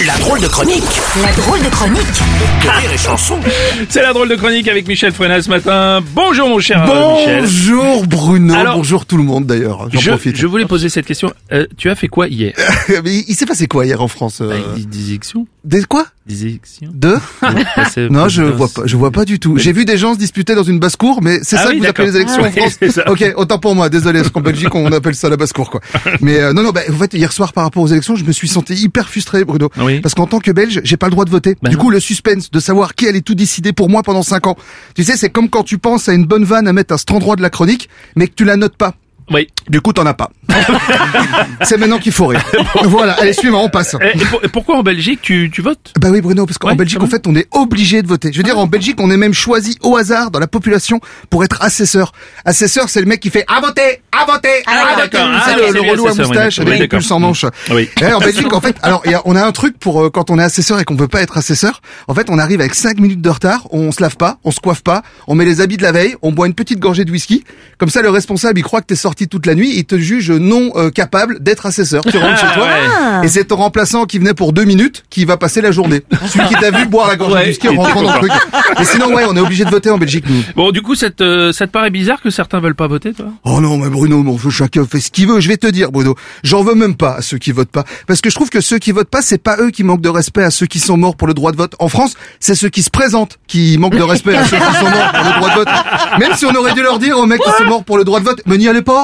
La drôle de chronique La drôle de chronique de Rire et Chanson. C'est la drôle de chronique avec Michel Frenat ce matin. Bonjour mon cher euh, Michel. Bonjour Bruno, Alors- bonjour tout le monde d'ailleurs. J'en Je, profite. je voulais poser cette question. Euh, tu as fait quoi hier Mais il s'est passé quoi hier en France euh, Des des élections Des quoi Des élections Deux Passer Non, je vois pas, je vois pas du tout. J'ai vu des gens se disputer dans une basse-cour, mais c'est Ah ça oui, que vous appelez les élections Ah en oui, France. Ok, autant pour moi. Désolé, parce qu'en Belgique on appelle ça la basse-cour, quoi. Mais euh, non, non, bah, en fait hier soir par rapport aux élections, je me suis senti hyper frustré, Bruno, Ah oui. parce qu'en tant que Belge, j'ai pas le droit de voter. Bah du non. coup, le suspense de savoir qui allait tout décider pour moi pendant cinq ans. Tu sais, c'est comme quand tu penses à une bonne vanne à mettre à cet endroit de la chronique, mais que tu la notes pas. Oui. Du coup, t'en as pas. c'est maintenant qu'il faut rire. voilà, allez, suivant, on passe. Et, et pour- et pourquoi en Belgique tu, tu votes? Bah oui Bruno, parce qu'en Ouais, Belgique en fait on est obligé de voter. Je veux dire en Belgique on est même choisi au hasard dans la population pour être assesseur. Assesseur c'est le mec qui fait à voter, à voter, Ah, à voter. Ah, le, le relou à oui, moustache avec pulls d'accord. sans manche. Oui. Et en Belgique en fait, alors il y a- on a un truc pour euh, quand on est assesseur et qu'on veut pas être assesseur. En fait on arrive avec 5 minutes de retard, on se lave pas, on se coiffe pas, on met les habits de la veille, on boit une petite gorgée de whisky. Comme ça le responsable il croit que t'es sorti toute la nuit, il te juge non euh, capable d'être assesseur. Tu rentres chez toi. ouais. Et c'est ton remplaçant qui venait pour deux minutes qui va passer la journée. Celui qui t'a vu boire la gorgée Ouais, whisky il en rentrant dans le truc. Mais sinon, ouais, on est obligé de voter en Belgique, nous. Bon, du coup, ça te, ça te paraît bizarre que certains veulent pas voter, toi? Oh non, mais Bruno, mon chacun fait ce qu'il veut. Je vais te dire, Bruno, j'en veux même pas à ceux qui votent pas. Parce que je trouve que ceux qui votent pas, c'est pas eux qui manquent de respect à ceux qui sont morts pour le droit de vote. En France, c'est ceux qui se présentent qui manquent de respect à ceux qui sont morts pour le droit de vote. Même si on aurait dû leur dire aux mecs qui sont morts pour le droit de vote, mais n'y allez pas.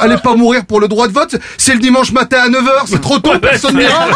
Allez, pas mourir pour le droit de vote. C'est le dimanche matin à 9h, c'est trop tôt, personne n'ira.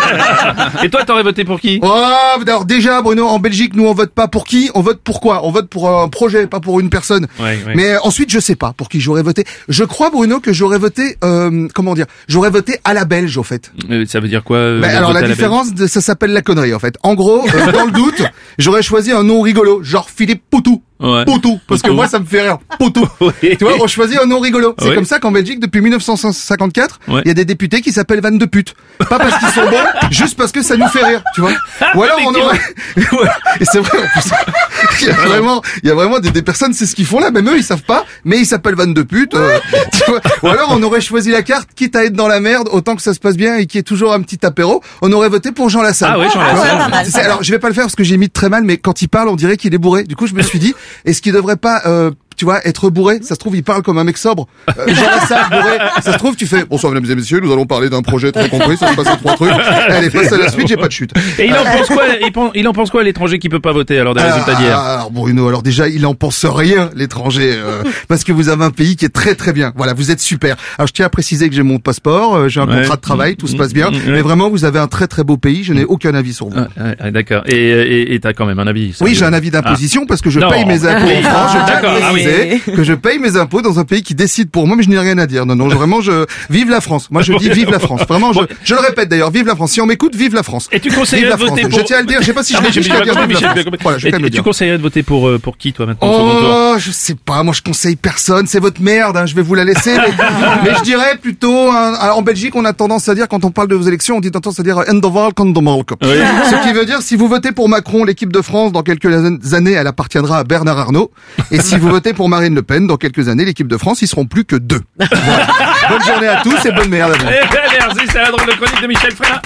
Et toi, t'aurais voté pour qui? Oh, alors déjà, Bruno, en Belgique, nous on vote pas pour qui, on vote pour quoi? On vote pour un projet, pas pour une personne. Ouais, ouais. Mais euh, ensuite, je sais pas pour qui j'aurais voté. Je crois, Bruno, que j'aurais voté, euh, comment dire, j'aurais voté à la belge, au fait. Euh, Ça veut dire quoi euh, Bah, alors la différence, de, ça s'appelle la connerie, en fait. En gros, euh, dans le doute, j'aurais choisi un nom rigolo, genre Philippe Poutou. Ouais. Poutou, parce que moi ça me fait rire. Poutou. Oui. Tu vois, on choisit un nom rigolo. C'est Oui. comme ça qu'en Belgique, depuis 1954, il Ouais. y a des députés qui s'appellent Van de pute. Pas parce qu'ils sont bons, juste parce que ça nous fait rire, tu vois. Ou alors on aurait... Ouais. Et c'est vrai, en plus. Il y a vraiment, il y a vraiment des, des personnes, c'est ce qu'ils font là, même eux, ils savent pas, mais ils s'appellent Van de pute. euh, tu vois. Ou alors on aurait choisi la carte, quitte à être dans la merde, autant que ça se passe bien et qu'il y ait toujours un petit apéro, on aurait voté pour Jean Lassalle. Ah oui, Jean vois. Lassalle. alors je vais pas le faire parce que j'ai mis très mal, mais quand il parle, on dirait qu'il est bourré. Du coup, je me suis dit, est-ce qu'il devrait pas, euh, tu vois, être bourré Ça se trouve, il parle comme un mec sobre. Euh, Jean Lassalle bourré. Ça se trouve, tu fais. Bonsoir, mesdames et messieurs, nous allons parler d'un projet très compris. Ça se passe en trois trucs. Allez, passe à la suite. J'ai pas de chute. Et il en pense quoi il, en pense quoi l'étranger qui peut pas voter alors des résultats d'hier? Ah, alors Bruno, alors déjà, il en pense rien, l'étranger, euh, parce que vous avez un pays qui est très très bien. Voilà, vous êtes super. Alors je tiens à préciser que j'ai mon passeport, euh, j'ai un Ouais. contrat de travail, tout se passe bien. Mm, mm, Mais vraiment, vous avez un très très beau pays. Je n'ai aucun avis sur vous. Ah, ah, ah, D'accord. Et et et t'as quand même un avis Oui, j'ai un avis d'imposition parce que je Non. paye mes impôts en. France. Je Ah, tiens à Ah que je paye mes impôts dans un pays qui décide pour moi, mais je n'ai rien à dire. Non, non, je- vraiment, je vive la France. Moi, je dis vive la France. Vraiment, je, je le répète d'ailleurs, vive la France. Si on m'écoute, vive la France. Et tu Vive conseillerais la de voter France. pour Je tiens à le dire. Je sais pas si je Ah, à bien dire. Voilà, je vais le tu dire. conseillerais de voter pour euh, pour qui toi maintenant Oh, je sais pas. Moi, je conseille personne. C'est votre merde. Hein, je vais vous la laisser. Mais, mais je dirais plutôt. en Belgique, on a tendance à dire quand on parle de vos élections, on dit tendance à dire Endoval Condomal. Ce qui veut dire si vous votez pour Macron, l'équipe de France, dans quelques années, elle appartiendra à Bernard Arnault. Et si vous votez pour Marine Le Pen, dans quelques années, l'équipe de France, ils seront plus que deux. Voilà. Bonne journée à tous et bonne merde à vous. Eh ben merci, c'est la drôle de chronique de Michel Frenat.